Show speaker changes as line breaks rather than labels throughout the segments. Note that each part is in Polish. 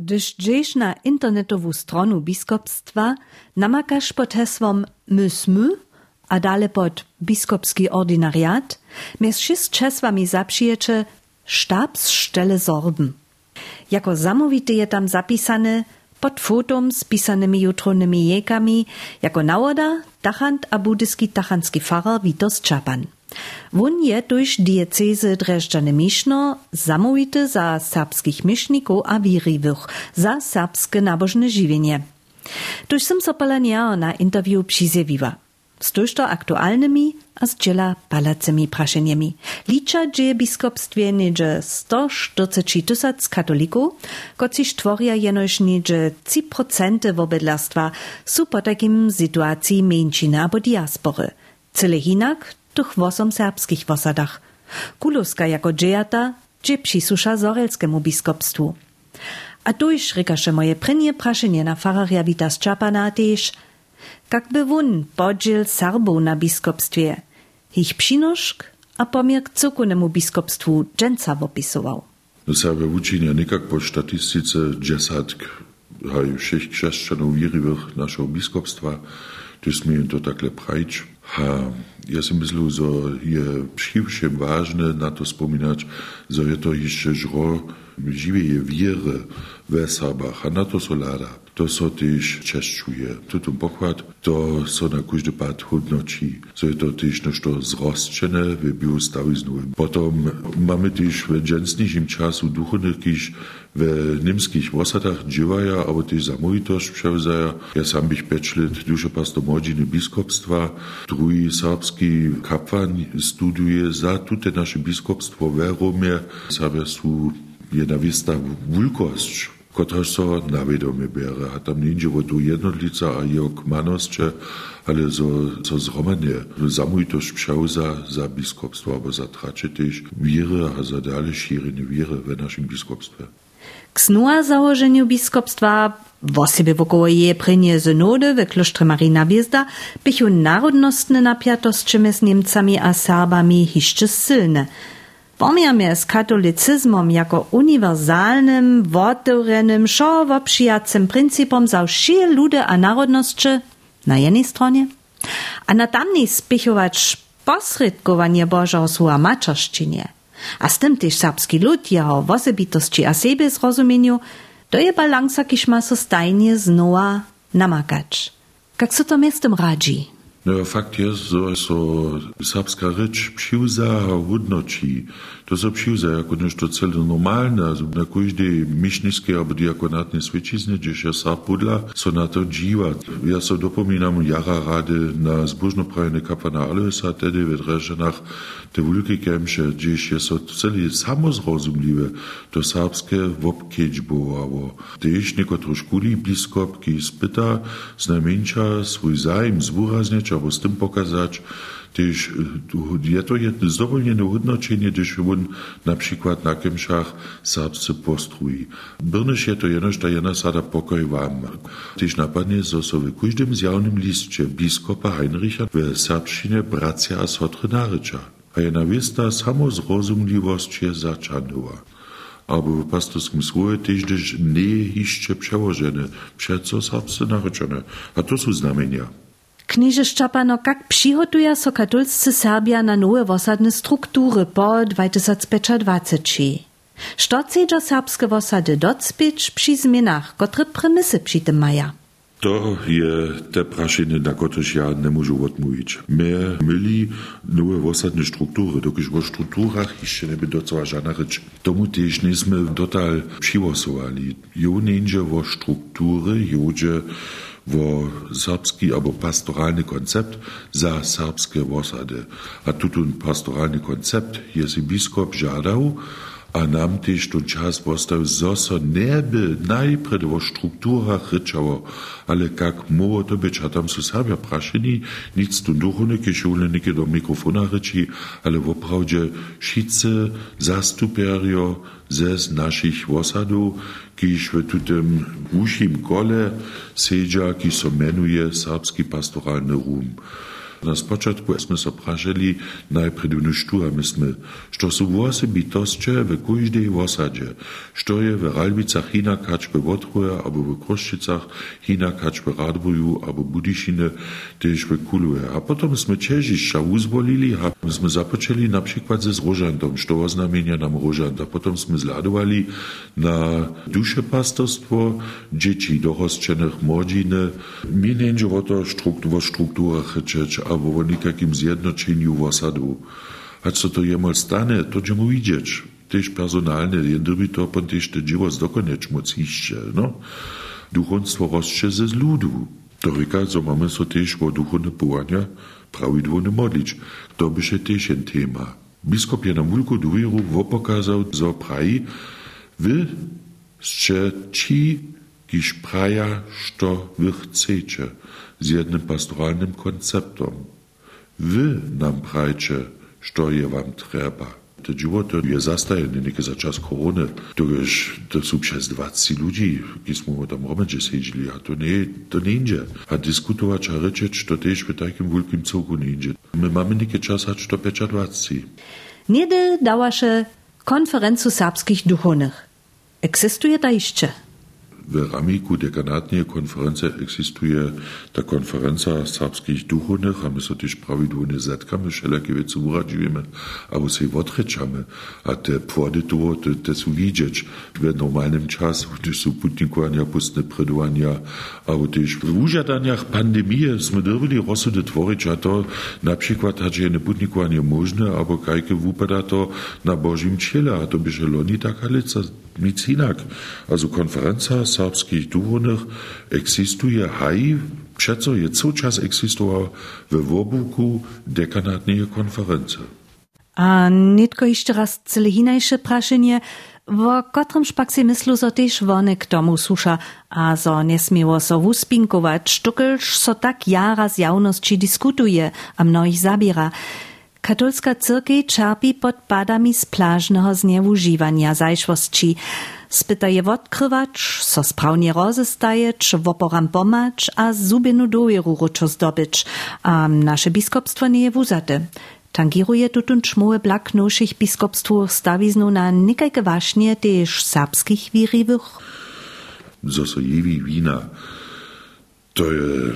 Gdyż dżesz na internetową stronę biskupstwa namakasz pod hesłom mysmy, a dalej pod biskupski ordinariat, mes z czesłami zaprzijecie sztabsstelle Sorben. Jako zamówity je tam zapisane pod fotom z pisanymi jutronymi jekami, jako nawoda tachant a budyski tachanski farer Vitos Czapan. Won je tuż diecezy Dreżdżany Miszno zamówity za serbskich myszników a wiriwych, za serbskie nabożne żywienie. Tuż sam so na interview przyzjewiwa. Z tuż aktualnymi a z dziela palacymi praszeniami. Licza dzieje biskupstwie niedzie 140 tysac katolików, kociż tworia jenoż niedzie 3% wobydlarstwa, su po takim sytuacji męciny albo diaspory. Cyle hinak tych wosom serbskich wosadach. Kuluska jako dżejata, gdzie przysusza Zorelskiemu biskupstwu. A tu już rykasze moje prynie praszenie na fararia Vitas Czapana też, wun podziel Serbów na biskupstwie, ich przynoszk a pomiar cukunemu biskupstwu dżęca opisował.
Serbe uczynia nikak po statystyce dziesiątk haju všech křesťanov věrivých našeho biskupstva, to jsme to takhle prajč. A ja si myslím, že je přívšem vážne na to spomínať, že je to ještě žro živej wiary w Serbach, a na to solara. To so też czeszczuje. Tutum pochwat, to so na każdy pad hodnoci. So je to też no to zrostczene w biostawiznowym. Potom mamy też w dżęsniejszym czasu duchownych, kiż w niemskich osadach dziewaja, ale też zamówitość przewzaja. Ja sam bych pięć lat dużo pastomodziny biskupstwa. Drugi serbski kapłan studiuje za tute nasze biskupstwo w Romie. Sobie są jedna wista wulkosć, która so nawiedome bierze. A tam nie wo tu jednotlica a jeho kmanosće, ale zo, zo zromadnie zamujtość przeuza za biskupstwo, albo za tracze też wiry, a za dalej szirenie wiry w naszym biskupstwie.
K snua założeniu biskupstwa Wosebie wokoło je prynie synody w klosztrze Marina Biezda bychu narodnostne napiatostcze z Niemcami a Serbami jeszcze silne – Pomiarmy z katolicyzmom jako uniwersalnym, wotewrenym, szowopřijacym principom za wszystkie a narodności na jednej stronie, a na tamnej spichować posredkowanie Bożego słowa maczerszczynie, a z tym też serbski lud jeho osobitości a siebie zrozumieniu, to je balansa, kiż ma so stajnie znowa namakać. Jak so to miestem radzi?
No, fakt jest, że so serbska rzecz przyłza hodnoci. To so przyłza jako nešto cele normalne. Na każdej miśniskiej albo diakonatnej świecizny, gdzie się serb budla, so na to dziwa. Ja so dopominam jara rady na zbożnoprajne kapana Aloisa, tedy w Dreżanach, te wielkie kemsze, gdzie się so cele samozrozumliwe, to serbskie wopkieć było. Też niekotro szkuli biskopki spyta, znamieńcza swój zajem zwurazniać, albo z tym pokazać, też je to jedno zdowolnione hodnoczenie, gdyż on na przykład na Kemszach serbscy postrui. Brnysz je to jenoż ta sada pokoj wam. Też napadnie, że so w każdym zjawnym liście biskupa Heinricha w serbszczynie bracia a sotry. A jedna wista samozrozumliwość je zaczanęła. Aber w pastorskim słowie też nie jeszcze przełożone, przeco serbscy naryczone. A to są znamienia.
Kniže Ščapano, kak přihotuje so katolscy Serbia na nowe wosadne struktury po 2025? Što chcedža serbske wosady docpieć przy zmianach, które premisy przy tym maja?
To je te prašenie, na ktoré ja nemôžu odmówić. My mieli nové osadne štruktúry, dokiž o štruktúrach ešte neby docela žádna reč. Tomu tiež nie sme dotal přivosovali. Jo nenže o štruktúry, jože wo serbski albo pastoralny koncept za serbskie osady. A tutun pastoralny koncept je si biskop žadał, a nam też tu czas postał zoso najpred o strukturach ryczało, ale jak moło to być, a tam praszeni, nic tu duchownikie, szulniki do mikrofona ryci, ale wszyscy zastuperio ze z naszych osadów, kiż w tutem uszim kole sedzia, ki so menuje Serbski pastoralny rum. Na spočatku sme sa pražili najprv my sme, što sú vôse bytostče v každej osadže, što je v Ralbicach hina kačbe vodruja, abo v Kroščicach hina kačbe radbuju, abo Budišine tež kuluje. A potom sme Čežišća uzvolili a sme započeli na przykład ze rožantom, što oznamienia nam rožant. A potom sme zladovali na dušepastorstvo dzieci dorosčených młodziny. Mi nie o to struktur, strukturach rečeć, albo o nikakim zjednoczeniu osadu. A co to jemol stane, to mu widzieć. Też personalne, jędryby to pon też te dzieło zdokonieć moc iście, no. Duchonstwo rozcze ze z ludu. To ryka, co mamy so też o duchowne połania prawidłownie modlić. To by się też ein tema. Biskop je na mulku dujru wopokazał, zo praji, wy, że ci, kiż praja, što wy chcecie, z jednym pastoralnym konceptom. Wy nam prajcie, što je wam trzeba. To život je zastajene neke za čas korone. To, je, to sú přes 20 ľudí, ki sme tam romeče sedeli. A to nie, to nie ide. A diskutovať a rečeť, to tiež v takým veľkým celku nie ide. My máme neke čas, až to 25.
Niedy dałasze konferencu serbskich duchownych. Eksistuje ta jeszcze?
W ramiku dekanatnej konferencji eksistuje ta konferencja serbskich duchownych, a my so też prawidłownie zetkamy, wszelakie wiece uradzimy, albo się odryczamy, a te płody to, te, te widzieć w normalnym czasie, gdyż są putnikowania, pustne predowania, albo też w użadaniach pandemii sme dobili rozsudy tworzyć, a to na przykład, że jest putnikowanie możne, albo kajke wupada to na Bożym ciele, a to by się loni taka lica nic inak. Also konferencja serbskich duchownych existuje haj, przeco je cały czas existował we wobuku dekanatnej konferencji.
A nitko jeszcze raz cele hinajsze praszenie, w którym szpak si myslu, so też wone k tomu susza, a so nesmieło so wuspinkować, sztukelż so tak jara z jawności dyskutuje, a mnoich zabiera. Katolska cyrkej czerpi pod padami z plażnego zniewużywania zajszwości. Spyta je odkrywać, so sprawnie rozestajeć, woporam pomać, a zubinu dojeru ruczo zdobyć, a nasze biskopstwo nie wuzate. Tangiruje tutun czmuły blak naszych biskopstwów stawiznu na nikajke właśnie też serbskich wiriwych?
Zosojewi wina, to je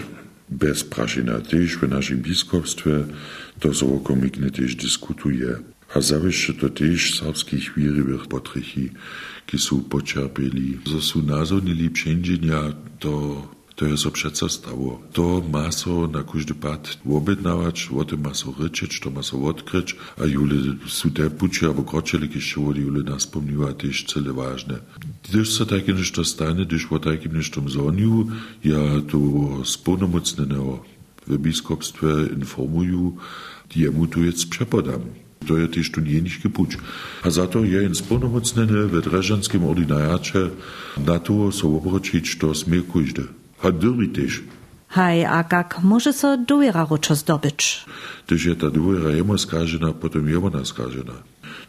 bez prašina w naszym biskopstwie, to so komikne też dyskutuje. A zawsze to też serbskich wiriwych potrzechi, ki są poczerpieli. Zo są nazonili przędzienia, to, to jest so przece stało. To maso na każdy pad objednawać, o tym maso ryczyć, to maso odkryć, a jule są te pucie, albo kroczeli, jule nas pomniła, też cele ważne. Gdyż se takie to stanie, gdyż takim niż tym zoniu, ja to spłonomocneneo w biskupstwie informuję, jemu tu jetzt přepadám. To je tiež tu nieničký puč. A za to je in splnomocnené ve Drežanskom ordináče na to sa obročiť, čo smie kujde. A dyrby tiež.
Haj, a kak môže sa dôvera ročo zdobiť?
Tež je tá dôvera jemu skážená, potom jemu naskážená.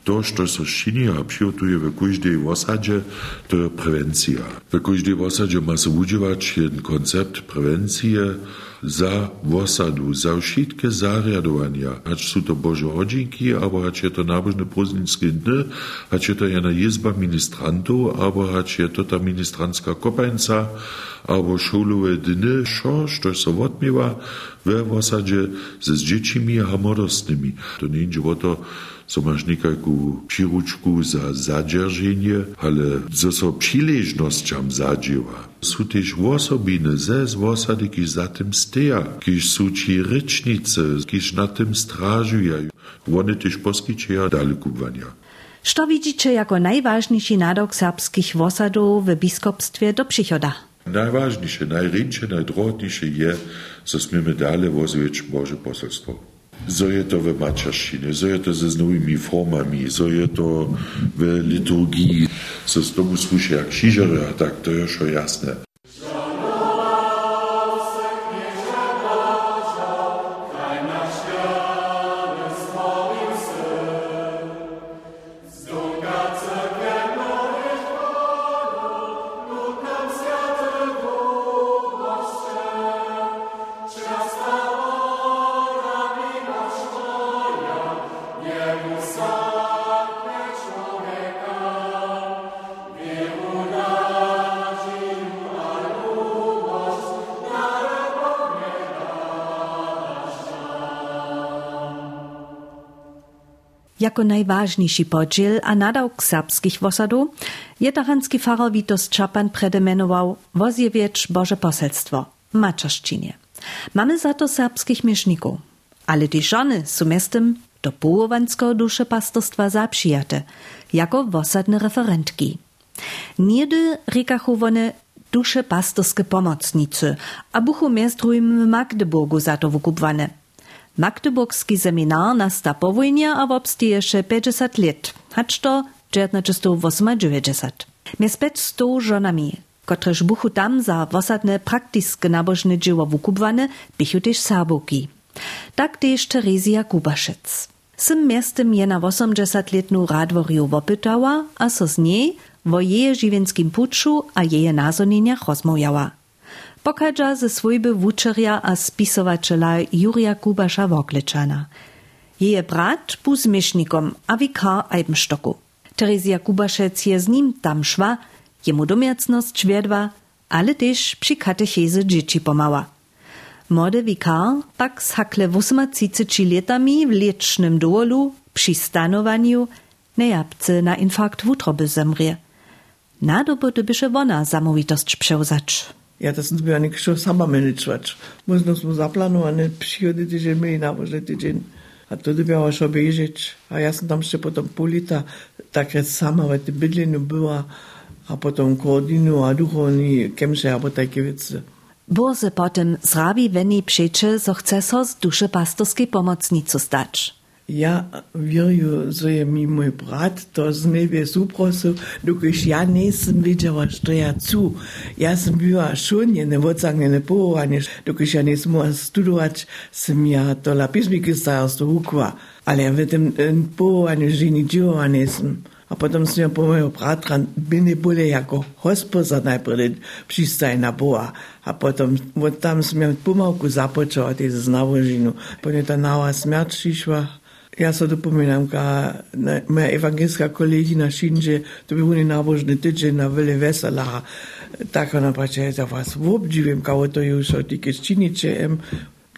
To, što so šini a přijotuje v každej osadzie, to je prevencija. V každej osadzie ma se užiwać jeden koncept prevencije, za osadu, za wszystkie zariadowania, acz są to Boże rodzinki, albo acz je to nabożne prózdnickie dny, acz je to jedna izba ministrantów, albo acz je to ta ministrancka kopańca, albo szuluwe dny, šo, što se odmiewa w osadzie ze z dziećmi a młodostnymi. To nie idzie o so masz nikakú příručku za zadrženie, ale zo so příležnosťam zadžieva. Sú tiež osobiny ze z osady, kiž za tym steja, kiž sú či rečnice, kiž na tym strážujú. One tiež poskyčujú dalekubwania.
Co widzicie jako najważniejszy nadok serbskich wosadów w biskupstwie do przychoda?
Najważniejsze, najrynsze, najdrohniejsze je, że smiemy dalej wozić Boże poselstwo. So je to w mačarščine, so je to ze novými formami, so je to v liturgii, so z tomu slušia jak křižere a tak, to je šo
Jako najważniejszy podziel a nadałk serbskich wosadów jetaranski farar Witos Czapan predemenował wozjewiecz Boże poselstwo, maczaszczynie. Mamy za to serbskich mieszników, ale te żony są miastem do połowanskiego duszepastorstwa zaprzyjate, jako wosadne referentki. Niedy rekachu one duszepastorskie pomocnicy, a buchu miastrujmy w Magdeburgu za to wykupwane. Magdeburgski seminar nasta po wojnie, a obstieje 50 lat, hacz to 1998. Mies 500 żonami, kotreż buchu tam za wosadne praktiskie nabożne dzieło wykupwane, bichu też saboki. Tak też Terezja Kubaszec. Sym miastem je na 80-letnú radvorju wopytała, a so z niej wo jeje žiwenskim puczu a jeje nazonieniach rozmowjała. Pokadża ze swojby wuczerja a spisowaczela Jurija Kubasza Wokleczana. Jeje brat był zmiesznikom a wikar Eibenstocku. Terezja Kubaszec je z nim tam szła, jemu domiacność wiedła, ale też przy katecheze dzieci pomała. Młody wikar pak z hakle 38 latami w liecznym dowolu przy stanowaniu nejapce na infarkt wutroby zemrie. Nadobo byše wona zamówitość przełzacz.
Ja to sobie nie chciał sama managewać. Można smo zaplanowane przychody tydzień mieli na może tydzień. A to dobiała się obejrzeć. A ja sam tam jeszcze potem pół lata tak jak sama w tym bydleniu była. A potem koordinu a duchowni kemsze albo takie wiece.
Było se potem zrabi weni przecze, so chce so z dusze pastorskiej pomocnicu stać.
Ja wieruję, że je mi mój brat to z niebie zuprosil, dokąd ja sam wiedziała, że ja cu. Ja sam nie wodzagne, nie połowanie, dokąd ja nie mogła studować, sam ja to la pismiki starostwo hukła. Ale ja w tym połowaniu żyni dzieła nie sam. A potem sam ja po mojego bratra byli byle jako hospodar najpierw przystaj na Boa. A potem od tam sam ja pomałku zapoczęła tej znawożinu. Potem ta nała śmierć przyszła, ja se dopominam, ka moja evangelska kolegina Šinže, to bi oni nabožni tydzień na vele vesela, tak ona pače, da vas obdivim, kao to je už od tike ščiniče, em,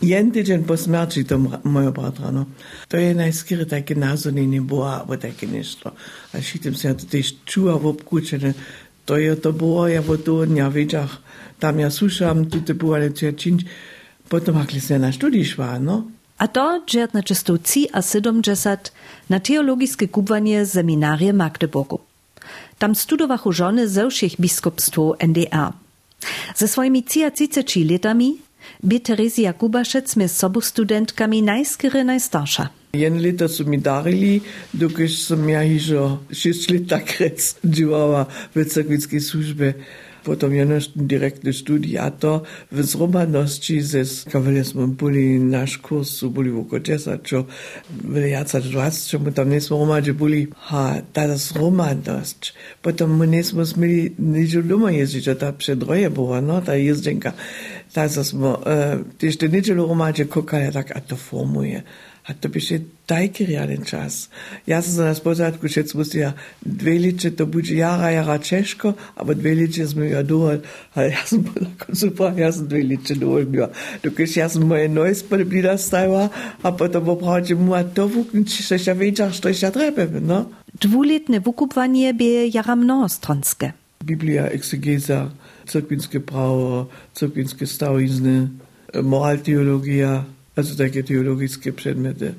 jen tydzień po smrti to moja bratra, no. To je najskiri takie nazonenie boa, albo takie nešto. A šitim se, to tež čuva v obkučene, to je to boa, ja vo to dnja večah, tam ja slušam, tu te boa, ale to je činč, potom na študij šva, no.
A to dżert na czystowci a 70 na teologiskie kubwanie seminarie Magdeburgu. Tam studowachu żony ze všich biskupstw NDR. Ze swoimi 30 latami by Terezja Kubaszec z sobu studentkami najskiery najstarsza.
Jen leta su mi darili, dokąd sam ja hižo 6 let tak rec działała w cerkwieckiej służbie. Potom jenož direktne studij a to v zromanosti ze kavali smo boli naš kurs, su boli v oko 10, čo boli jaca 20, čo mu tam nesmo romadže boli, ha, ta zromanosť. Potom mu nesmo smeli ničo doma jezdiť, čo ta předroje bola, no, ta jezdenka. Ta smo, uh, tiež to ničo romadže kokali, tak a to formuje. A to piše tajki realen čas. Ja sam se na spodatku šec musel, dve liče to bude jara, jara češko, aber dve liče smo jo dovolj. A ja sam na koncu pa, ja sam dve liče dovolj bila. Dokaj ja sam moje noj spodobila stajala, a potom popravče mu, a to vukniči, še še večer, što še treba, no?
Dwuletne wukupwanie bie jara mnohostronske.
Biblia, exegeza, cyrkwinske prawo, cyrkwinske stałizny, moralteologia, also takie teologiczne przedmioty.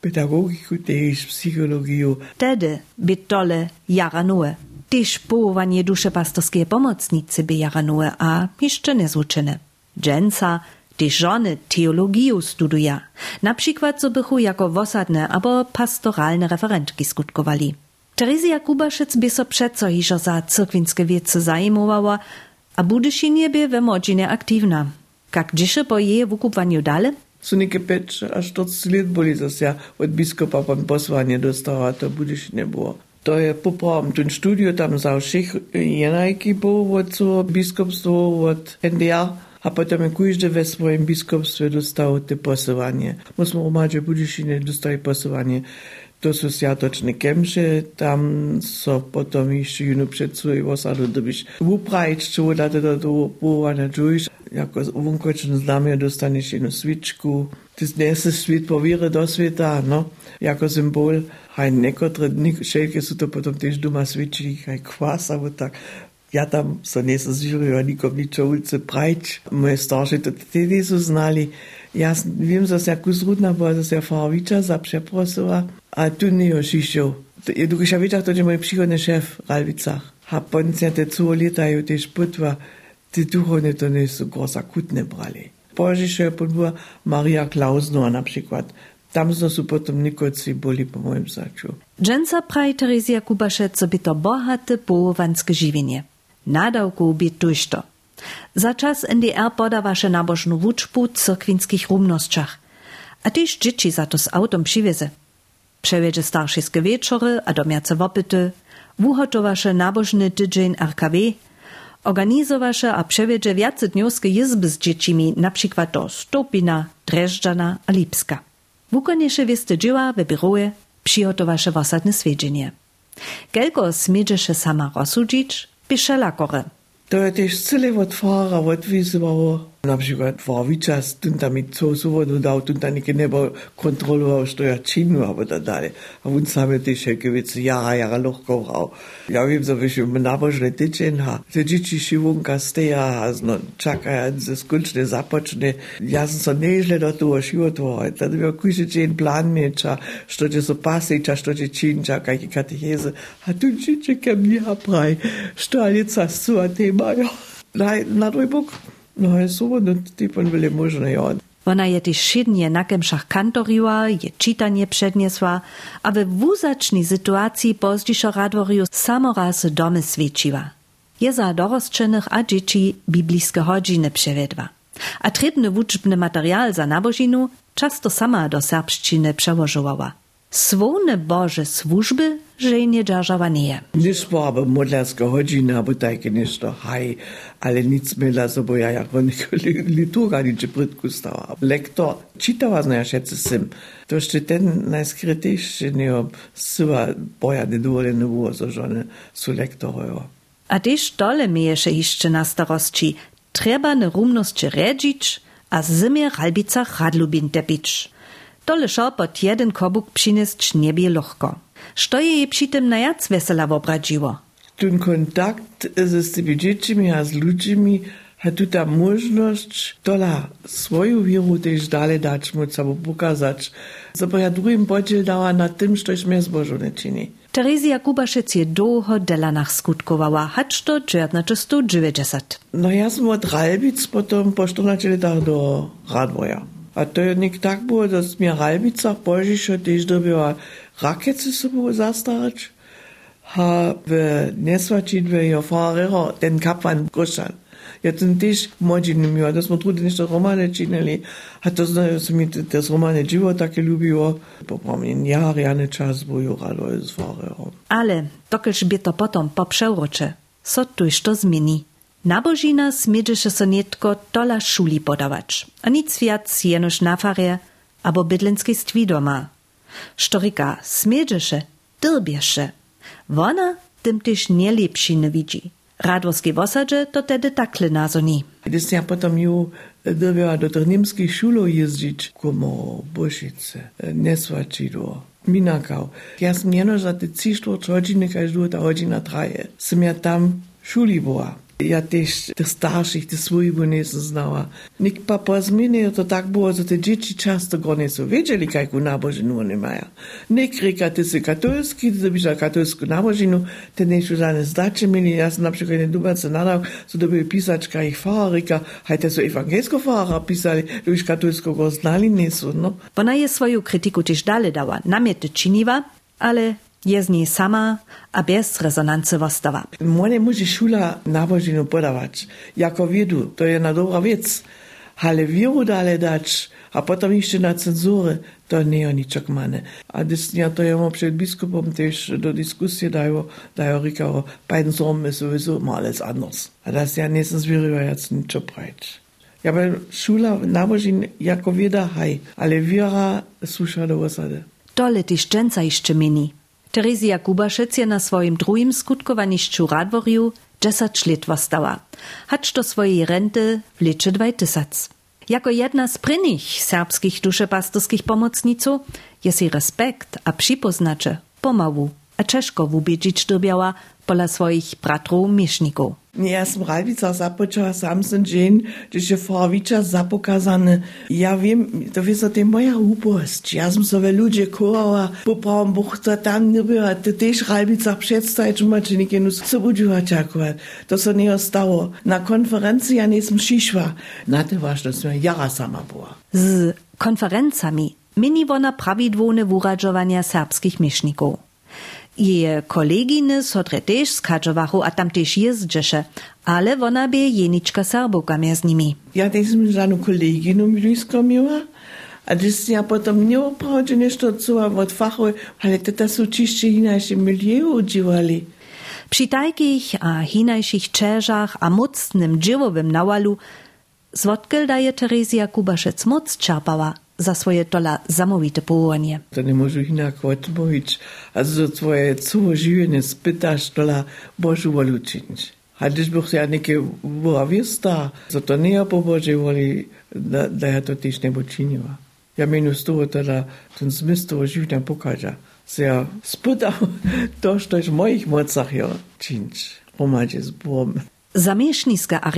Pedagogiku też, psychologię.
Tedy by tole jara nue. Tyż połowanie dusze pastorskie pomocnicy by jara nue, a jeszcze nie złuczone. Dżęca, tyż żony teologię studuje. Na przykład co bychu jako wosadne albo pastoralne referentki skutkowali. Terezja Kubaszec by so przeco hižo za cyrkwinskie wiece zajmowała, a budyšinie by we aktywna. Jak dziś po jej wykupwaniu dalej?
Su neke peć až 40 let boli zase od biskupa pan posłanie dostała, to budyš nie było. To je popravom ten studio tam za všech jenajki był od co biskupstwo od NDR, a potem każdy we swoim biskupstwie dostał te posyłanie. Musimy umawiać, że budyš nie dostali posyłanie. to su sjatočne kemše, tam so potom išli junu predsujivo, sadu dobiš. Uprajičču, da te do povana čuješ, jako vunkočno znamje dostaneš jenu svičku, ti zneseš svit povire do sveta, no, jako simbol, haj nekotre dni, šelke so to potom tež doma svičili, haj kvasa, bo tak, Ja tam so nesazirili, nikom nič ulice prajč. Moje starši tudi niso znali. Znali, ja wiem, że ja kuzrudna była, że ja Farawicza za przeprosiła, a tu już iścił. Du když ja wiedział, to je mój przychodny szef w Ralwicach. A potem te co lata już też putwa, te duchowne to nie są groß akutne brali. Boże, była Maria Klausner na przykład. Tam są potem nikoci byli po moim zaczu.
Dżęca praj Terezja Kubaszec, co by to bohate połowanskie żywienie. Nadałku by tuż Za czas NDR podawaše nabožnú wuczbu cyrkwinskich rumnosćach, a tyž dzieci za to z autom přiwieze. Przewiedzie starszyskie wieczory a domiace wopyty, wuhotowaše nabożny tydzień RKW, organizowaše a przewiedzie wiace dniowskie jizby z dziecimi, na przykład do Stopina, Dreżdżana a Lipska. Wukonieše wieste dzieła we biroje, przygotowaše wosadne swiedzenie. Gelko smiedziše sama rozsudzić, pisze lakore.
To je tiež celé od fára, od výzvao. Napríklad Favičas, tu tam mi co súvodu dal, tu tam nikdy nebo kontroloval, što ja činu, alebo tak dále. A on sám je tiež všetky veci jara, jara lohko hral. Ja viem, že vyšli v nabožné tyčen, a te dzieci šivunka steja, a no, čakajú, že skončne započne. Ja som sa nežle do toho životvoval. Tady byl kujže čen plán mieča, što će so pasiča, što će činča, kaký katecheze. A tu čiče ke mne praj, što ali casu a témajo. Na, na druhý bok, No je súvodno, typon boli možné, ja.
Ona je tyž šidnie na kemšach kantoriła, je čitanie předniesła, a we wuzačnej sytuacji pozdzišo radworiu samoraz domy svědčiła. Je za dorosčenych a dzieci biblijskie hodziny przewiedła. A trebny wuczbny materiał za nabożinu często sama do serbszczyny przełożyła. Svone Bože služby že nie dzierżała nie.
Nismo aber modlerska hodina, aber tajke ništo haj, ale nic mila sobo ja jak liturga niče predkustava. Lektor čitava znaja šece sim. To še ten najskritejši neo siva boja ne dovoljene vuo so žone su lektorojo.
A tež tole mieješe išče na starosti. Treba ne rumnosće redzić, a zimie ralbica radlubin tepić. Tole pod jeden kobuk przynieść nie bie lochko. Što je przy tym najac wesela obradziło?
Ten kontakt z tymi dziećmi a z ludźmi hat tu ta możność tola swoją wierę też dalej dać móc albo pokazać. Zabo ja drugim podziel dała na tym, coś mnie zbożone czyni.
Terezja Kubaszec je długo dela nach skutkowała, hacz to 1990.
No ja som od Ralbic potom po 14 latach do Radwoja. A to je tak było, da mi Ralbicach Božišo tež dobiła rakiece sobą zastarać, a w nesvačitve jo farero ten kaplan Gošan. Ja ten tež mođi ne miła, da smo trudili nešto romane činili, a to znajo se mi te romane živo také ljubilo. Popomnim, jar, jane čas boju rado z farero.
Ale, dokelž by to potom po přeuroče, so tuž to zmieni. Nabožina smiedziše so netko tola šuli podawać, a nic viac jenož na farje, abo bydlenskiej stwi doma. Sztorika smiedziše, dyrbieše. Wona tym też nie lepszy nie widzi. Radworskiej wosadze to tedy takle nazoni.
Gdyż ja potem ju dobiła do tych niemskich szulów jeździć, komo Boszice, Nesvačido, Minakau. Ja sam jeno za te 3 godziny, każdy ta godzina traje. Sam tam szuli była. Ja też tych starszych, tych swoich nie znała. Nikt pa po to tak było, że te dzieci często go nie są wiedzieli, jaką nabożinu oni mają. Nikt reka, ty jesteś katolski, ty byś na katolską nabożinu, te nie już żadne zdacie mieli. Ja sam na przykład nie dumam co nadał, co to były pisaczka ich fahrer, reka, hajte so ewangelsko fahrer pisali, już katolsko go znali nie są, no.
Ona je swoją krytyku też dalej dała, namiety czyniła, ale je z niej sama a bez rezonance wostawa.
Mone musi szula nabożinu podawać. Jako wiedu, to je na dobra wiec. Ale wielu dalej dać, a potem jeszcze na cenzury, to nie o niczok mane. A dysnia to jemu przed biskupom też do dyskusji dają, dają rikało, beiden Sohn ist sowieso immer alles anders. A das ja nie sind wir jetzt nicht so breit. Ja, weil Schula nabożin jako wieda haj, ale wiera susza do osady.
dole tyś dżęca jeszcze mini. Terezja Kubaszec je na swoim drugim skutkowaniszczu Radworju 10 lat wostała, hacz do swojej renty w liczy 2000. Jako jedna z prynych serbskich duszepastorskich pomocniców jest jej respekt a przypoznacze pomału a Czeszko wubiedzić dobiała pola swoich bratrów mieszników.
Ja sam Ralvica započala sam sam dzień, gdyż je Farwicza zapokazane. Ja wiem, to jest to moja upost. Ja sam sobie ludzie kołała, po prawym buchta tam nie była. To też Ralvica przedstawić, że macie niekienu sobudziła czakovat. To se nie stało. Na konferencji ja nie sam przyszła. Na to ważne, że jara sama była.
Z konferencami mini wona prawidłowne wuradżowania serbskich mieszników. Jej koleginy so tretež skadžovachu a tam tež jezdžeše, ale ona by jenička Serbovka z nimi.
Ja też som žádnou koleginu blízko miła, a když ja potom neopravdu nešto co od fachu, ale to sú čište inášie milieu udžívali.
Przy takich a hinajších čežach a mocnym dżywowym nawalu zwodkel daje Terezja Kubaszec moc czerpała za swoje tola zamówite powołanie.
To nie może inaczej odmówić, a za twoje całe życie spytasz tola Bożu wolu czynić. A gdyż bych ja niekie była wiesta, za to nie po Bożej woli, da, da ja to też nie czyniła. Ja mienu z tego tola ten zmysł tego życia pokaże. Se ja spytał to, co w moich mocach ja czynić. Pomadzie z Bogiem.
Zamieszniske a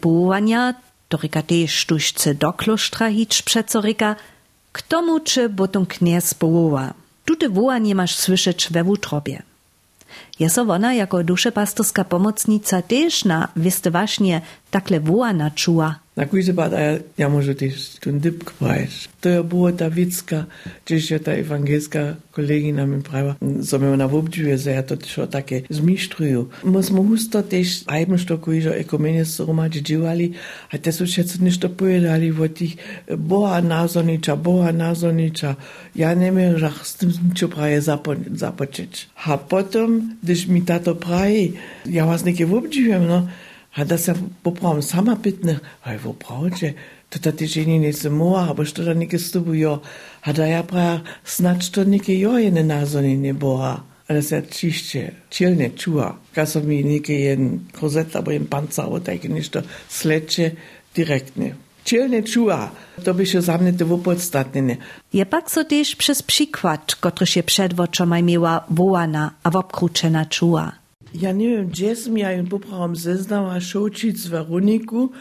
powołania Dorika tež tužce do kloštra hič přecorika, k tomu, če potom kniaz powoła. Tute woła nie masz słyszeć we wutrobie. Jest ona jako duszepastorska pomocnica też na wystawanie takle woła czuła.
Na kujże bada ja, ja może też ten dyb kpajeć. To ja była ta gdzieś ja ta ewangelska kolegina mi prawa, co mi ona wobdziuje, że ja to też takie zmištruju. Musimy husto też ajbenšto kujże ekumenie z Roma dziewali, a te są się nešto pojedali o tych Boha nazornicza, Boha nazornicza. Ja nie wiem, że z tym niczego prawie zapocząć. A potem, gdyż mi tato prawie, ja was niekie wobdziujem, no, a da se popravom sama pitne, aj vo pravče, to ta ti ženi ne se moa, a što da neke stubujo, a da ja pra snad što neke jojene nazoni ne boha. A da se čišće, čilne čua, kad so mi neke jen krozet, abo jen panca, o tako nešto sleče direktne. Čilne čua, to by się za mnie to podstatne.
Je pak so przez przykład, który się przed oczami miała wołana, a wobkruczena czuła.
Ja nie wiem, gdzie som ja im popravom zeznała šoučic Veroniku,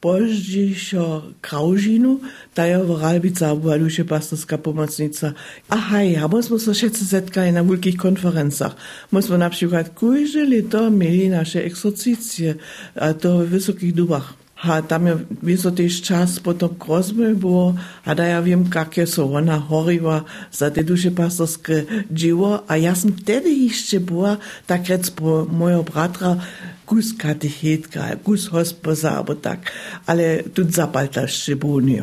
poždejšo Kraužinu, ta je v Ralbica duše pastorska pomocnica. Aha, ja, myśmy się wszyscy zetkali na wielkich konferencjach. Myśmy na przykład kujże leto mieli nasze eksorcycje, to w wysokich dubach. A tam je wiso też czas potom krozmy było, a da ja wiem, jakie są. Ona horiła za te dusze pastorskie dzieło, a ja sam wtedy jeszcze była, tak rec po mojego bratra, kus katechetka, kus hospoza, albo tak, ale tu zapalta było nie.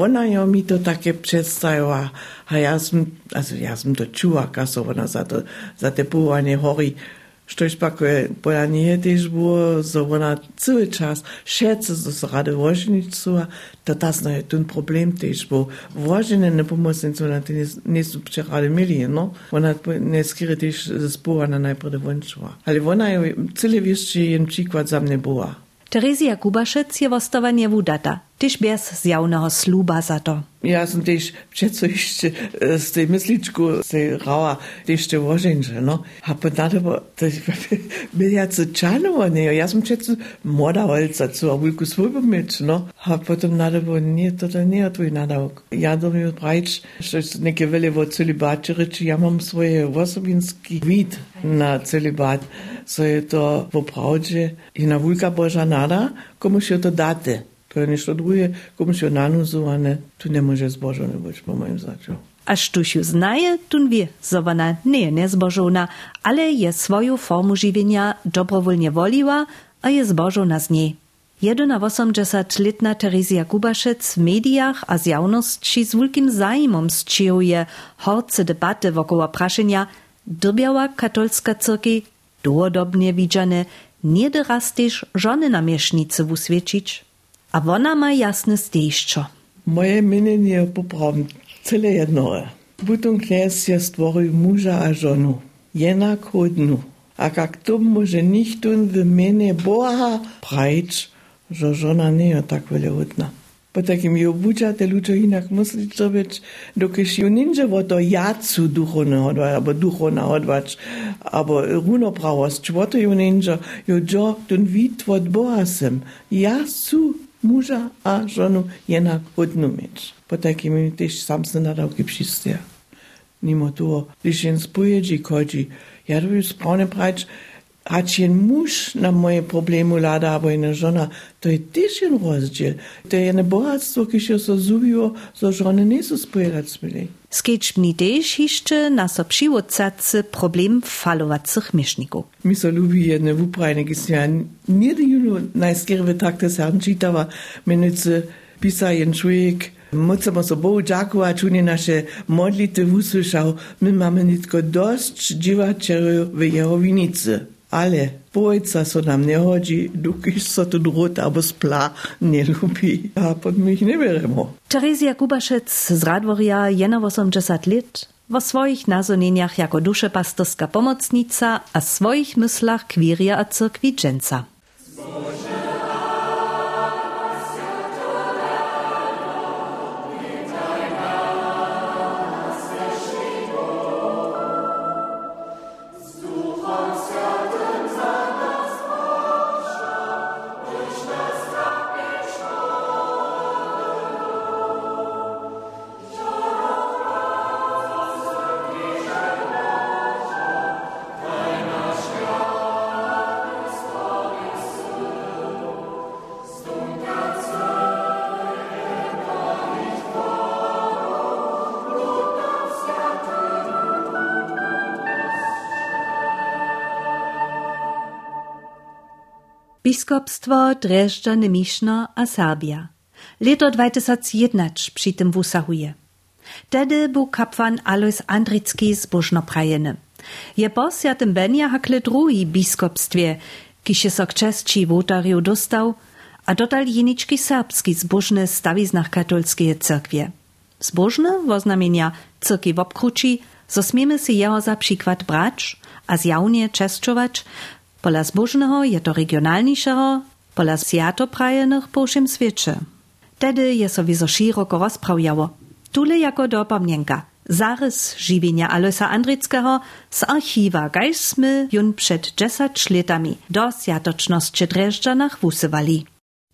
Ona ją mi to takie przedstawiła, a ja sam, also ja sam to czuła, kaso ona za to, za te powołanie hori, što ispakuje pojanje tež bo za ona cel čas še se so rade voženicu, da tasno je ten problem tež bo. Vožene ne pomožnice ona ti niso če rade imeli, no? ona ne skrije tež sporana najprej da vončva. Ali ona je cele vešči in čikvat za mne boa.
Terezija Kubašec je vostovanje vudata. Tyž bez zjavného sluba za to.
Ja som tiež všetko ešte z tej mysličku, z tej rava, ešte voženže, no. A potom to miliace čanova, ne, ja som všetko moda holca, co a vulku svojbo meč, no. A potom nadabo, nie, toto nie je tvoj nadavok. Ja domio prajč, što neke vele vo celibate reči, ja mam svoje osobinski vid na celibat, so je to pravde i na vulka Boža nada, komu še to date. To je nešto drugie, komu się nanuzovane, tu nie może zbożone być, po moim zdaniu.
A sztuś ju znaje, wie, ona nie jest niezbożona, ale je swoją formu żywienia dobrowolnie woliła, a je zbożona z niej. Jedyna 80-letna Terezja Kubaszec w mediach a z jawności z wielkim zajmom sczyjuje horce debaty wokoło praszenia, drbiała katolska cyrki, dłodobnie widziane, nie teraz też żony namiesznicy uswiecić
a
ona ma jasne stejščo.
Moje mnenje je popravim cele jednoje. Buton knez je stvoril muža a ženu, enako dnu. A kak to može nihtun v mene Boha prajč, že žena ne je tako veljautna. Potem jo obučate, luče inak misli človek, dokaj jo ninže v to jacu duhovno odvač, abo duhovna odvač, abo runopravost, čvoto jo ninže, jo džo, tun vid od Boha sem, jacu. Muža a žonu jednak hodnu mieć. Po takim też sam se nadał kipšistia. Nimo to, když jen spojedži kodži, ja jest sprawne prać, Jen muž na moje problemy lada, albo jedna żona, to jest też jen rozdziel. To jest bohatstwo, kiedy so zubiło, so żony nie są spojadać smili.
Skecz mi też jeszcze na so przywodcacy problem falowacych mieszników.
Mi so lubi jedne wuprajne gisnia. Nie do juno najskierwe takte sam czytała, mianowicie pisa jen człowiek, Mocno so Bohu dziakować, unie nasze modlity usłyszał. My mamy nitko dość dziwaczerów w jego winicy. Ale bojca so nam nie hodzi, dopóki so tu drut albo spla nie lubi. A pod my ich nie beremo.
Terezja Kubaszec z Radworia jena 80 lat, wo swoich nazonieniach jako duszepastorska pomocnica a swoich myślach kwiria a dżęca. Biskopstwo Dreżdża Nemiszno a Serbia. Leto 2001 przy tym wusahuje. Tedy był kapłan Alois Andricki zbożno prajeny. Je bos tym benja hakle drugi biskopstwie, kisie sok czesci wotariu dostał, a dotal jeniczki serbski zbożne stawiznach katolskie cyrkwie. Zbożne woznamienia cyrki w obkruci, so smiemy si jeho za przykład brać, a zjawnie czeszczować, Pola zbożnego je to regionalniejszego, pola sjatoprajenych po všem świecie. Tedy je so wieso szeroko rozprawiało. Tule jako dopomnienka. Zarys żywienia Andrickiego z archiwa gajsmy jun przed 10 latami do sjatoczności Dreżdżanach wusywali.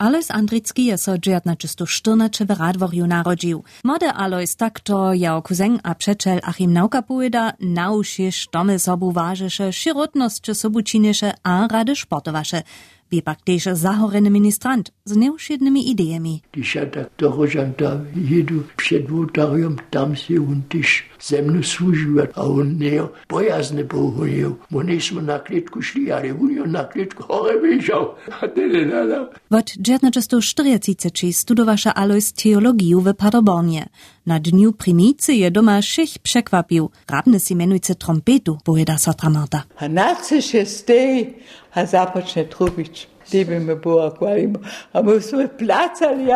Alois Andricki so 1914 w Radworju narodził. Mode Alois takto jako kuzeng a przeczel Achim Nauka powieda, naušiš tome sobu ważysze, szirotność sobu čineše a rady sportowasze. Wie praktisch zahorene ministrant z neušednymi idejami.
Když ja tak toho žanta jedu před votarium, tam si on tyž ze mnou služuje a on ne bojazne bohujev. Mo nismo na klitku šli, ale on jo na klitku hore vyšel a tedy nadal.
Od 1944 studowaša Alois teologiju w Paderbornie. Na dniu primicy je doma všech překvapil. Rabne si menujce trompetu, poveda Sotramata.
A naciše stej, a započne bi me bo akvarimo. A my smo placali,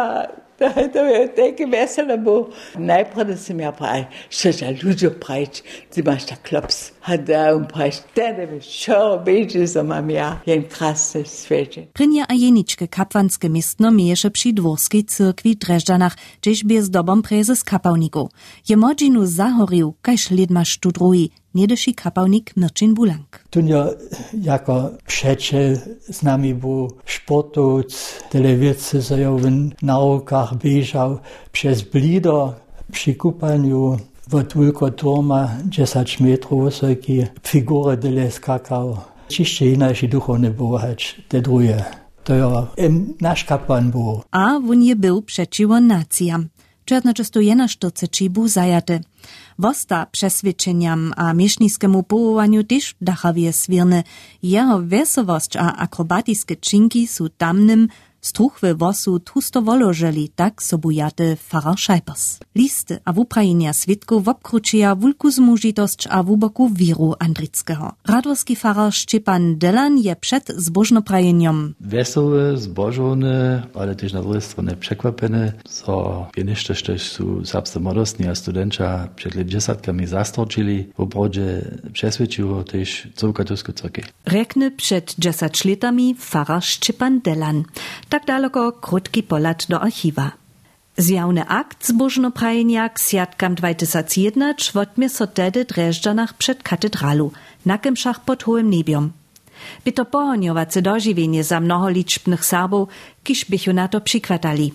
Então eu tenho que ver se ela boa. Na época da minha pai, seja luz o preite de Master Klops, hada um preite tebe show beijos a mamia, jen krasne sveče.
Prinja Ajeničke Kapwanske mistno meješe pri dvorski cirkvi Dreždanach, gdzieś bez dobom prezes Kapavnigo. Je modzinu zahoril, kaj šledma študruji, niedeši kapałnik Mirčin Bulank.
Tunja jako przeczel z nami był co ja w naukach bieżał przez blido przy kupaniu od Wilkoturma 10 metrów wysoki figury tyle skakał. Čišće inače duhovne bohać, te drugie. To ja nasz kapłan był.
A on je był przeciwko nacjam. Czernoczysto jena sztoceči bu zajaty. Wosta przesvědčeniam a mieszniskemu połowaniu też dachawie swirne. Jeho wesowość a akrobatiske czynki są tamnym Struch we wosu tusto wolożeli, tak sobujate Pfarrer Scheipers. Listy a w Ukrainie switku wopkručija wulku zmužitosć a wuboku wiru Andrickiego. Radworski Pfarrer Szczepan Delan je przed zbożnoprajeniem.
Wesoły, zbożony, ale też na drugiej stronie przekwapeny, so wieniszcze są serbscy młodostni a studenci przed dziesiątkami zastorczyli, w obrodzie przesvědčiło też całą katolicką cerkiew.
Rekne przed dziesięć latami Pfarrer Szczepan Delan. Tak daleko krótki polat do archiwa. Zjawny akt zbożnoprajenia k siatkam 2001 wotmie so tedy Dreżdżanach przed katedralu, na kemszach pod hołym niebiom. By to pohodniowace dożywienie za mnoho liczbnych Serbów, kiż bychu na to przykładali.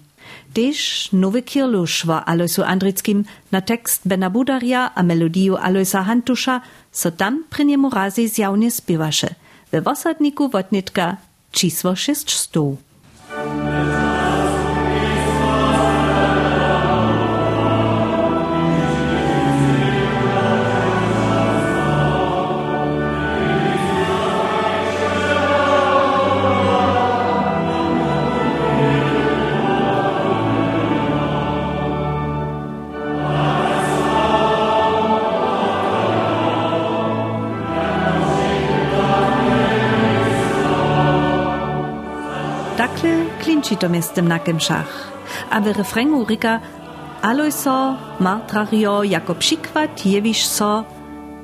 Tež nowy kirluš Aloisu Andrickim na tekst Bena Budaria a melodiju Aloisa Hantusza so tam przy niemu razy zjawnie spiewaše. We wosadniku wotnitka číslo 600. klinči to miestem na kemšach. A w refrenu rika Alojso, martrario, jako przykład jewisz so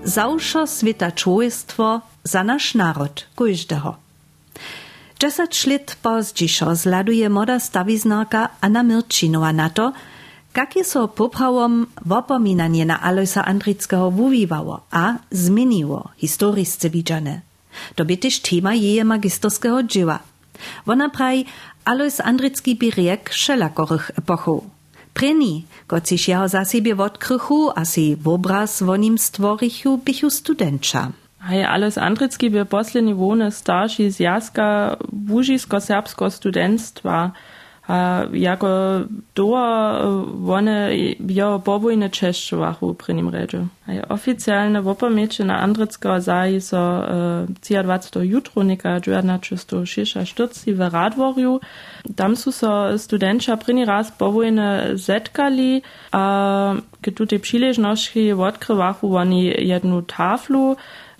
zauszo sveta człowiestwo za nasz naród, każdego. Dziesięć lat pozdziszo zladuje moda stawiznarka Anna Mirčinova na to, jakie so poprawom wopominanie na Alojsa Andrickiego wuwiwało, a zmieniło historisce widziane. To by też tema jej magisterskiego. Wona praj Alois Andricki biriek szelakorych epochów. Preni, kociś jeho za siebie odkrychu, a si obraz wonim stworichu, bychu studenča.
Hej, Alois Andricki by poslední wone starší zjazka wúžisko-serbsko studentstva. A jako doa one jeho povojne češćovachu pri nim ređu. A oficijalne wopomeće na Andricko zaji so uh, 20. jutrunika 1946 v Radvorju. Tam su so studenča prini raz povojne zetkali, a ke tu te přiležnosti odkrywachu oni jednu taflu,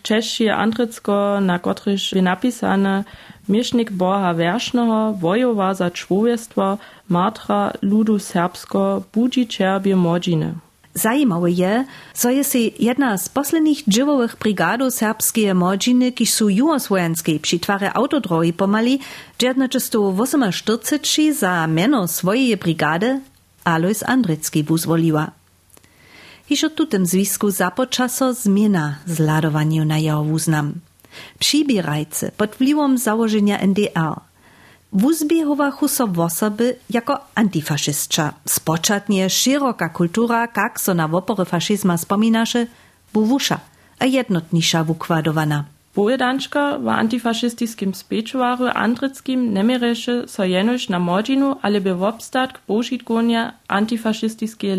Češi Andricko, na kotryż je napisane Miesznik Boha Wersznego, wojowa za człowiestwo, martra ludu serbsko, budzi czerbie modziny.
Zajímavé je, so je si jedna z posledných dživowych brigadov serbskie modziny, kiž sú juhosvojenskej pri tvare autodrohy pomali, 1948 za meno swojej brigady Alois Andricki wuzwoliła. Hiž o tutem zwisku započaso zmiena zladowaniu na jeho wuznam. Přibierajce pod wpływem założenia NDR wuzbiehowachu so wosoby jako antifaszystcza. Spoczatnie szeroka kultura, kak so na wopory faszyzma spominaše, buwusza, a jednotnisza wukładowana.
Bojedančka w antifaszystyskim speczuaru Andryckim nemiereše so jenož na modzinu, ale by w obstatk požitkonia antifaszystyskie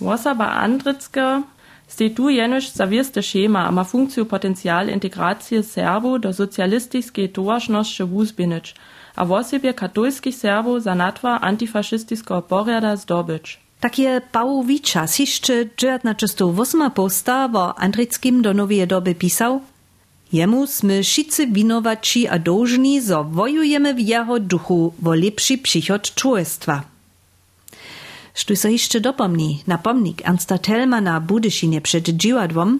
legendy. Wosaba Andrycka stej tu jenož zawierste schema, a ma funkciju potencial integracije Serbu do socjalistycznej towarzności wuzbinić, a wosebie katolskich Serbów za natwa antifaszystycznego porjada zdobyć.
Takie Pałowicza z jeszcze 1908 posta w Andryckim do nowej doby pisał Jemu sme wszyscy winowaci a dłużni, zo wojujemy w jego duchu wo lepszy przychod człowiestwa. Sztuj so jeszcze dopomni na pomnik Ernsta Tellmana Budyszynie przed dziwadłom.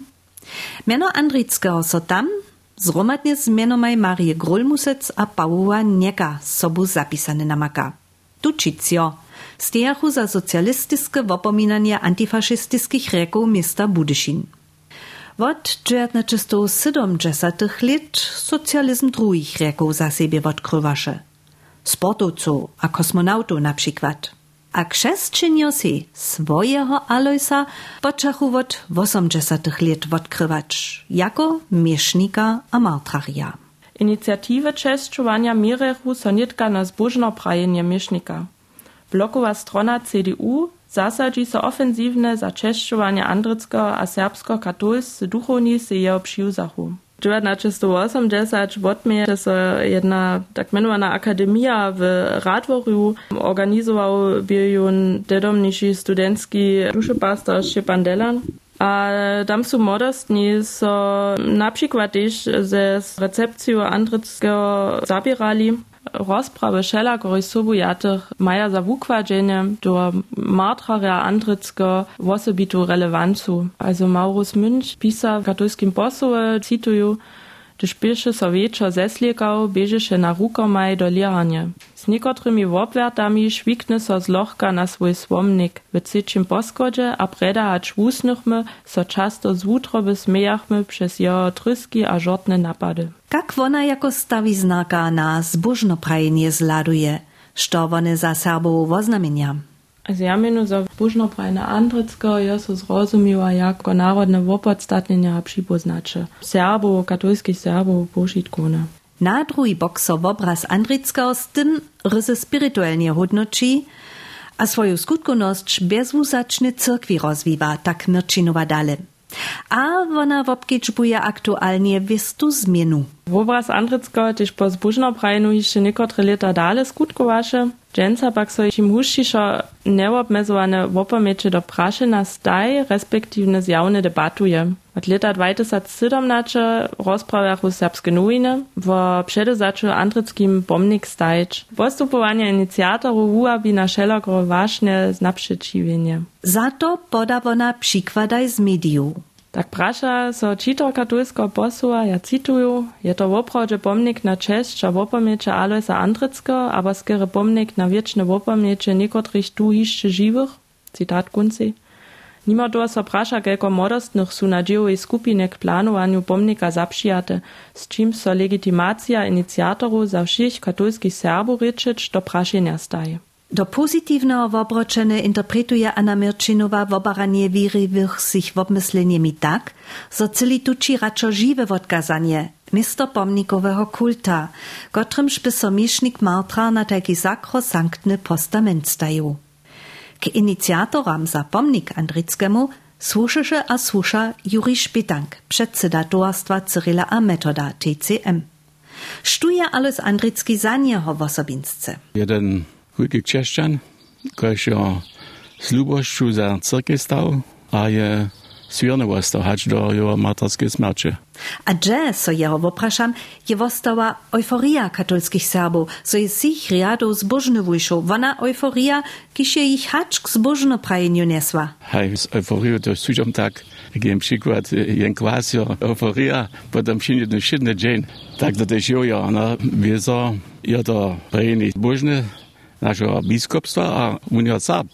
Miano Andrickiego so tam zromadnie z mianomaj Marie Grulmusec a Pawła Nieka sobu zapisane namaka. Tučicjo, stejachu za socjalistyczne wopominanie antifaszystyckich reków miasta Budyszin. Wot 1970 lat socjalizm drugich reków za siebie odkrywasze. Sportowców a kosmonautów na przykład. A krzesčenio si swojego Aloisa počachu od 80 lat odkrywać, jako miesznika a martraria.
Inicjatywy czeszczowania mirechu so nitka na zbożno prajenie miesznika. Blokowa strona CDU zasadzi so ofensywne za czeszczowanie andrycko a serbsko-katolscy duchowni se jeho przyuzachu. 1980 odmie so jedna tak menowana akademia w Radworju organizował biejun dedomniejszy studencki duszepastor Szczepan Delan. A tam są modestni, so na przykład też ze recepcją andryckiego zabierali rozprave šela, ktorý sú bujatých maja za vukvadženie do martraria andricko vosobitu relevancu. Also Maurus Münch pisa v Bossoe, posove, gdyż pierwszy so wieczor zesliekał, się na rukomaj do lierania. Z niekotrymi wobwertami šwikne so zlochka na swój słomnik w cyčim a preda acz wusnychmy, so často z wutroby smejachmy przez jeho tryski a żortne napady.
Jak ona jako stawiznaka na zbożnoprajenie zladuje, što one za Serbów woznamienia?
Also ja menu za zbożnoprajne andrycko, ja so zrozumiła jako narodne wopodstatnienia przypoznacze. Serbów, katolskich Serbów, pošitkone.
Na drugi bok so obraz Andricka z tym ryzy spiritualnie hodnoci, a swoją skutkoność bezwuzacznie cyrkwi rozwiwa, tak Mirčinova dale. A ona wobkiczbuje aktualnie wistu zmienu.
Obraz Andricka też po zbożnoprajnu jeszcze niekotre lata dale skutkowaše, dżęca pak so im huščišo neobmezowane wopomiecze do prašena staj, respektywne zjawne debatuje. Od lata 2017 rozprawiachu serbskie nowiny w przedezaczu andryckim pomnik stajć. Postupowanie inicjatorów ułabi na szeroko ważne znaprzeciwienie.
Za to poda ona przykładaj z mediów.
Tak praša so čitor katolskiego posła, ja cituju, je to woprawdźe pomnik na cześć a wopomiecze Aloisa Andrycko, aber skere pomnik na wieczne wopomiecze niekotrych tu jeszcze żywych, cytat kunci. Nimo to so praša, kelko modostnych su na dziełowej skupinie k planowaniu pomnika zapřijate, z czym so legitimacja inicjatorów za všich katolskich Serbów ryczyć do prašenia staje.
Do pozitywnego wobroczenia interpretuje Anna Mirčinova wobaranie wirywych sich wobmysleniemi tak, że celi tuci raczo żywe wodkazanie, misto pomnikowego kulta, kotrymż by so martra na taki sakrosanktny postament staju. K inicjatoram za pomnik Andryckiemu służysze a słusza Juri Szpitank, przedseda towarstwa Cyrila a Metoda TCM. Sztuje alles Andrycki za niego w osobince.
Jeden Hulky křesťan, kož jo s ľubosťou za církev stal a je svirnovosto hač do jeho materskej smrče.
A dże, so jeho wopraszam, je wostała euforia katolskich Serbów, so je sich riado zbożnowujszą, wona euforia, kiż je ich hacz k zbożnoprajeniu nesła.
Hej, z euforią to sužom tak, jak przykład, jen kwasio, euforia, potem do szydny dzień. Tak to też jo, no, wieso, je to prejeni zbożny, našeho biskupstva a unijo cap.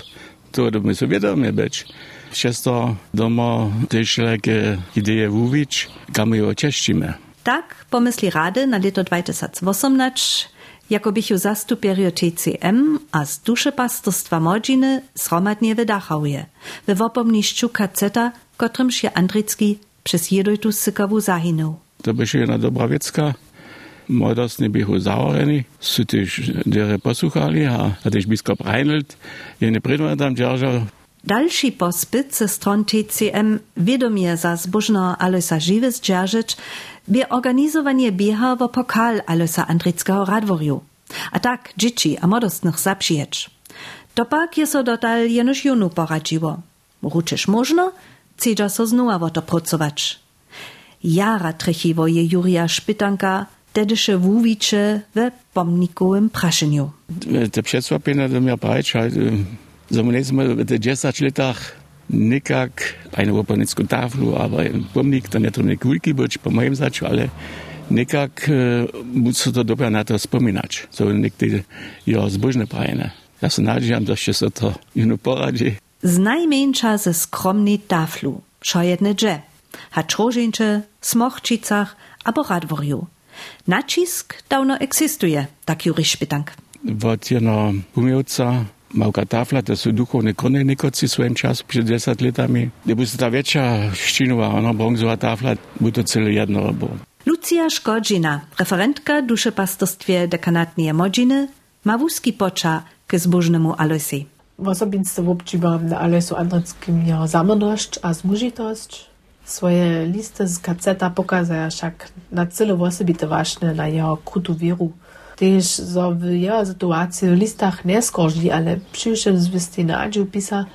To so vedomi być. Često doma też takie idee uwić, kam je očešćime.
Tak pomysli Rady na leto 2018, jako bychu zastupierio TCM a z duszepastorstwa Modziny sromadnie wydachałuje, we wopomniszczu kaceta, kotrym się Andrycki przez jedojtu sykawu zahinął.
To by się jedna dobra wiecka, modostne bychu zaoreni, su też dere posłuchali, a, a też biskup Reinhold je nie prydwa tam dzierżał.
Dalszy pospyt ze stron TCM wiadomie za zbożno Aloisa Żywy zdzierżyć, by organizowanie bieha w pokal Aloisa Andryckiego Radworju. A tak dzieci a modostnych zaprzijecz. To pak je so dotal jenoż junu poradziło. Ruczysz można, cidza so znowa o to pracować. Jara trechiwo je Juria Szpytanka, tedysze wówicze we pomnikowym praszeniu.
Te przedsłapienia do mnie brać, zamiast w tych 10 latach nikak eine wopanicką taflu, ein pomnik, to nie to nie kulki być, po moim zaczu, ale nikak muszę to dobrze na to wspominać. So nigdy jo zbożne prajene. Ja się nadzieję, że się to ino poradzi.
Z najmniejsza ze skromnej taflu, szojedne dże, haczrożyncze, smochčicach, abo radworju. Nacisk dawno eksistuje, tak Juri Szpytank.
Wot jeno umiejca, małka tafla, to są duchowne kone nikoci swoim czasu, przed 10 latami. Gdyby to ta większa ścinowa, ona brązowa tafla, by to cele jedno było.
Lucia Szkodzina, referentka duszepastorstwie dekanatnie Modziny, ma wózki pocza ke zbożnemu Aloisi.
W osobinstwie obczywam na Aloisu Andryckim jeho zamoność a zmužitość. Swoje listy z kaceta pokazaja však na cyle osobite ważne na jeho krutu wieru. Tež zo w jeho sytuacji w listach nie skorzli, ale przyjszel z wystynadzi pisa,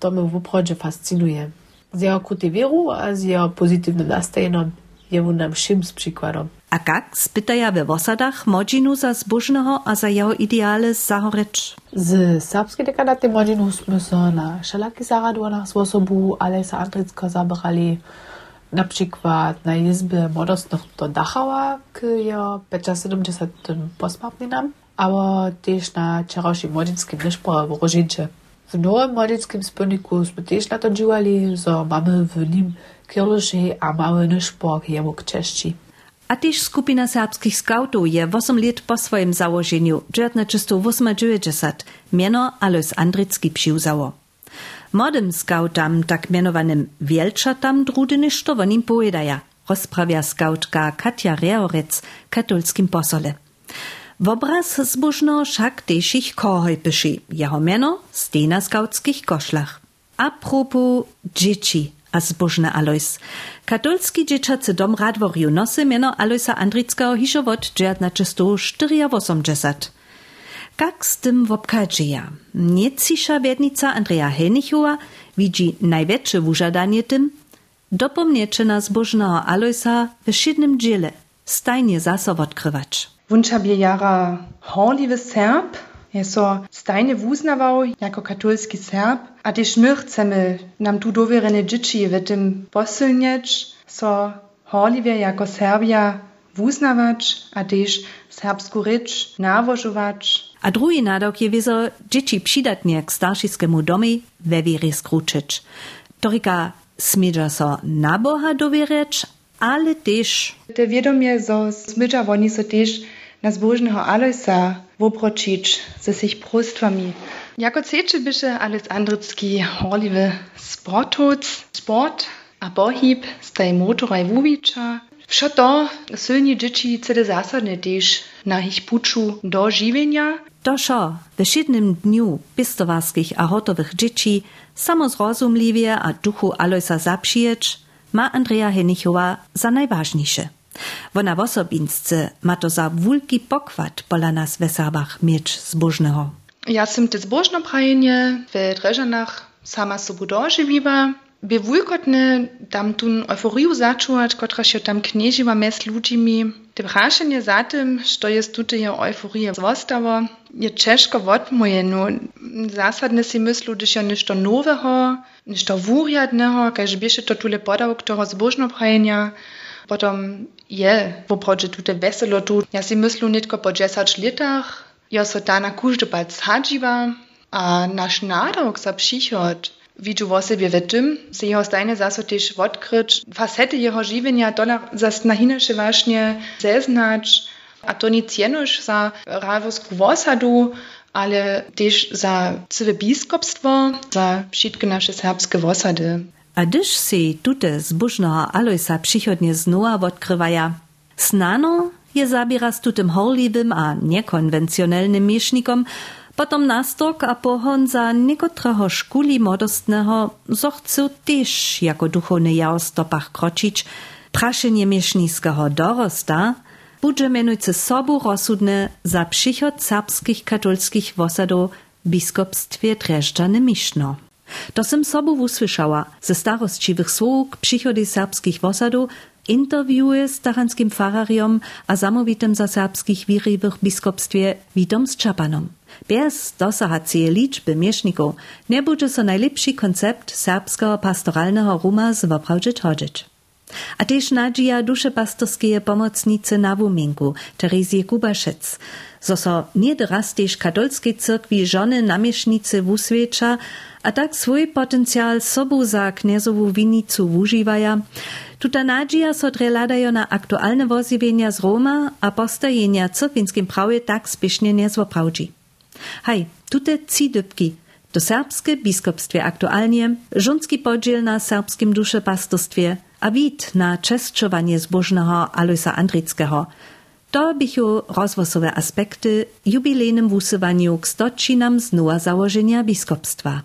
to mnie w obchodzie fascynuje. Z jeho kruty wieru a z jeho pozytywnym nastajenom je nam všim z przykładom.
A kak spytaja we wosadach modzinu za zbožného a za jeho ideále zahoreč?
Z serbskiej dekadaty modzinu sme so na wszelakich zaradovanach z osobu Alesa Andricka zabrali na przykład na izbie młodostnych do k jeho 75. posmrtninam, aber też na wczorajszym młodzickim nieszporze w Rożincze. W nowym młodzickim spolniku sme też na to dziwali, że mamy w nim kirliszy a mały nieszpor jemu k czeszci.
A tyž skupina serbskich skautów je 8 lat po swoim założeniu 1998 miano Alois Andricki přiwzało. Młodym skautam, tak mianowanym wielczatam, drudy ništo o nim pojedaja, rozprawia skautka Katja Reorec katolskim posole. Wobraz zbożno však tež ich kohoj piši, jeho meno stej skautskich košlach. A propos dzieci, a zbožne Alois. Katolski dzieciacy dom Radworju nosy miano Aloisa Andrickiego hišo wot 1984. Kak z tym wobkadzieja? Niecisza wiednica Andrea Henichowa widzi największe wużadanie tym, dopomniecze na zbożnego Aloisa w szydnym dziele, stajnie zaso odkrywać.
Wunchabie jara horliwy Serb, so stajne wuznawał jako katolski Serb, a też my chcemy nam tu dowierene dzieci w tym posilnieć, so horliwie jako Serbia wuznawać, a też serbsku rycz nawożować.
A drugi nadok je wieso dzieci przydatnie k starszyskiemu domi we wiery skruczyć. Torika smidża so na Boha dowierać, ale też...
Te wiadomie, so smidża woni so też na zbożnego Aloisa wopročić ze sich prostwami. Jako ceče byše Alois Andricki horliwy sportoc, sport a bohib staj motoraj wuwicza. Wszo to sylni dzieci cede zasadne też na ich puczu do żywienia.
To šo, w szydnym dniu pistowarskich a hotowych dzieci samozrozumliwie a duchu Aloisa zapřijeć, ma Andrea Henichowa za najważniejsze. Wona w osobince ma to za wulki pokład pola nas w Serbach mieć zbożnego.
Ja sam te zbożno prajenie w Dreżanach sama sobu dożywiła. By wulkotne tam tun euforiu zaczuwać, kotra się tam knieżyła mes ludźmi. Te praszenie za tym, što jest tutaj euforia zostało, je ciężko odmoje, no zasadne si myślu, że się ništo nowego, ništo wuriadnego, kaž bieše to tule podał, którego zbożno prajenia, Potom je obchodzie tutaj weselo tu. Ja si myślę nie tylko po 10 latach, ja so ta na każdy palc hadziwa, a nasz nadok za przychod widzę w sobie w tym, że jeho stajne zaso też odkryć facety jeho żywienia, to zas na hinnasze właśnie zeznać, a to nie cienoż za rawosku wosadu, ale też za całe biskupstwo, za wszystkie nasze serbskie.
A gdyż si tute zbożnego Aloisa przychodnie znowa odkrywaja, snano je zabiera z tutym horliwym a niekonwencjonalnym miesznikom, potom nastok a pohon za niekotrego szkuli modostnego, zo chcą też jako duchowny ja o stopach kroczyć, praszenie mieszniskiego dorosta, budże mianujcy sobu rozsudne za przychod serbskich katolskich wosadów w biskupstwie Dreżdżany Miszno. To sem sobu usłyszała ze starostčiwych słów k przychody serbskich wosadów, interwiuje z taranskim farariom a zamowitym za serbskich wiry w biskupstwie Witom z Czapanom. Bez dosahacie liczby mieszników nie będzie so najlepszy koncept serbskiego pastoralnego ruma zwoprawdzić chodzić. A też nadzieja dusze pastorskie pomocnicy na Wuminku, Terezie Kubaszec, zo so nie raz też katolskiej cyrkwi żony a tak swój potencjal sobu za kniezową winicu wużywaja, tuta nadzieja so dreladajo na aktualne woziwienia z Roma a postajenia cyrkwinskim prawie tak spiesznie nie zwoprawdzi. Hej, tute cidybki, to serbskie biskupstwie aktualnie, żonski podziel na serbskim duszepastostwie, a wid na czeszczowanie zbożnego Aloisa Andrickiego. To bychu rozwosowe aspekty jubilejnym wusywaniu k stoczynam z nowa założenia biskupstwa.